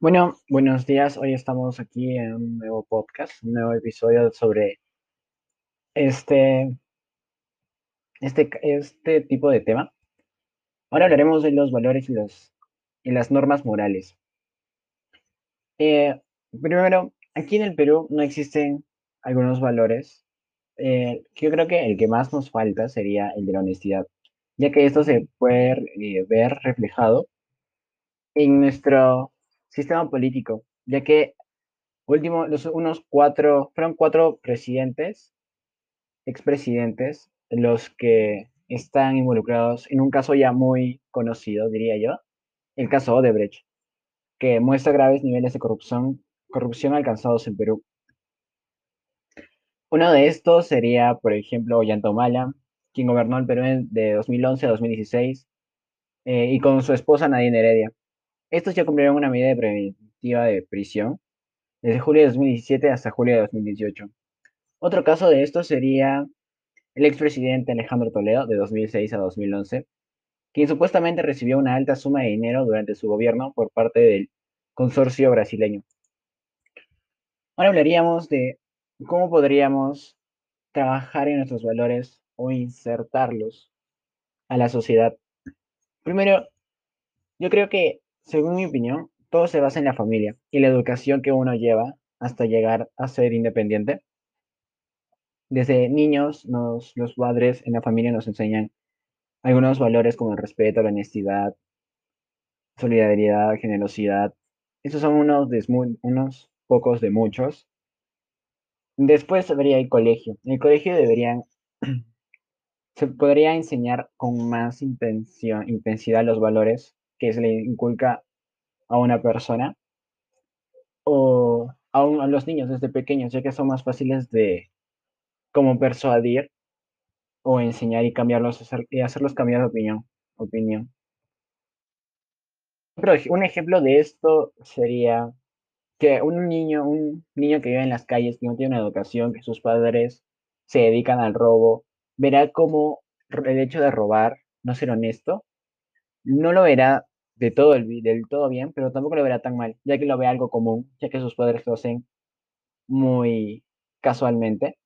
Bueno, buenos días. Hoy estamos aquí en un nuevo podcast, un nuevo episodio sobre este, este, este tipo de tema. Ahora hablaremos de los valores y, y las normas morales. Eh, primero, aquí en el Perú no existen algunos valores. Eh, yo creo que el que más nos falta sería el de la honestidad, ya que esto se puede eh, ver reflejado en nuestro sistema político, ya que último, los, unos cuatro, fueron cuatro presidentes, expresidentes, los que están involucrados en un caso ya muy conocido, diría yo, el caso Odebrecht, que muestra graves niveles de corrupción, corrupción alcanzados en Perú. Uno de estos sería, por ejemplo, Ollantumala, quien gobernó el Perú de 2011 a 2016, eh, y con su esposa Nadine Heredia. Estos ya cumplieron una medida preventiva de prisión desde julio de 2017 hasta julio de 2018. Otro caso de esto sería el expresidente Alejandro Toledo de 2006 a 2011, quien supuestamente recibió una alta suma de dinero durante su gobierno por parte del consorcio brasileño. Ahora hablaríamos de cómo podríamos trabajar en nuestros valores o insertarlos a la sociedad. Primero, yo creo que según mi opinión, todo se basa en la familia y la educación que uno lleva hasta llegar a ser independiente. Desde niños, los padres en la familia nos enseñan algunos valores como el respeto, la honestidad, solidaridad, generosidad. Esos son unos, unos pocos de muchos. Después debería el colegio. En el colegio deberían, se podría enseñar con más intención, intensidad los valores que se le inculca a una persona o a, a, los niños desde pequeños, ya que son más fáciles de como persuadir o enseñar y cambiarlos y hacerlos cambiar de opinión. opinión. Pero un ejemplo de esto sería que un niño, un niño que vive en las calles, que no tiene una educación, que sus padres se dedican al robo, verá como el hecho de robar, no ser honesto, no lo verá de todo el, todo bien, pero tampoco lo verá tan mal, ya que lo ve algo común, ya que sus padres lo hacen muy casualmente.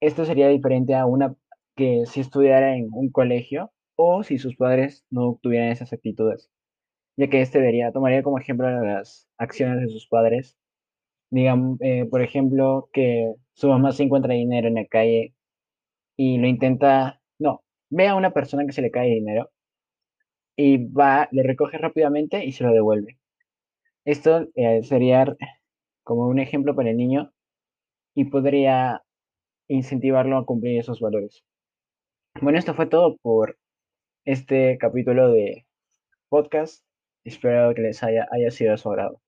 Esto sería diferente a una que si estudiara en un colegio o si sus padres no tuvieran esas actitudes, ya que este vería, tomaría como ejemplo las acciones de sus padres. Digamos, eh, por ejemplo, que su mamá se encuentra dinero en la calle y lo intenta, no, ve a una persona que se le cae dinero y va, lo recoge rápidamente y se lo devuelve. Esto eh, sería como un ejemplo para el niño y podría incentivarlo a cumplir esos valores. Bueno, esto fue todo por este capítulo de podcast. Espero que les haya, haya sido de su agrado.